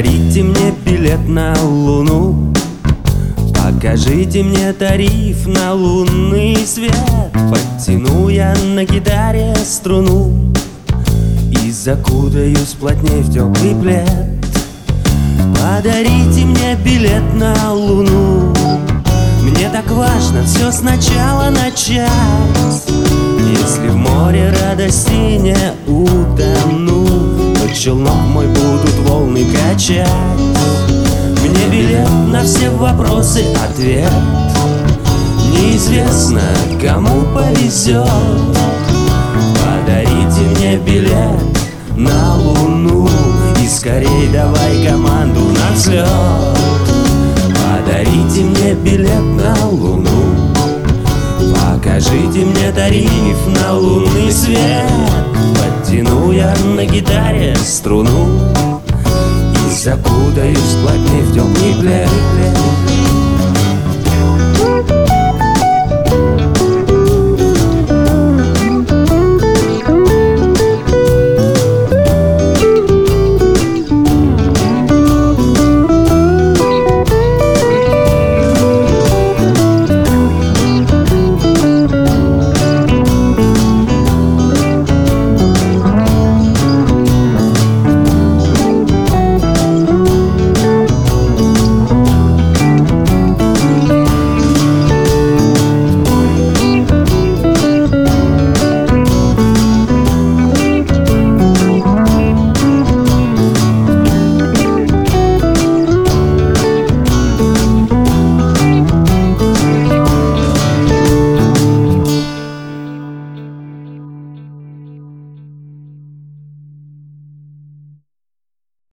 Подарите мне билет на Луну. Покажите мне тариф на лунный свет. Подтяну я на гитаре струну И закутаюсь плотней в теплый плед. Подарите мне билет на луну. Мне так важно все сначала начать Если в море радости не утону То челнок мой будут качать Мне билет на все вопросы ответ. Неизвестно, кому повезет. Подарите мне билет на луну И скорей давай команду на взлет. Подарите мне билет на луну. Покажите мне тариф на лунный свет. Подтяну я на гитаре струну закутаюсь плотней в теплый плед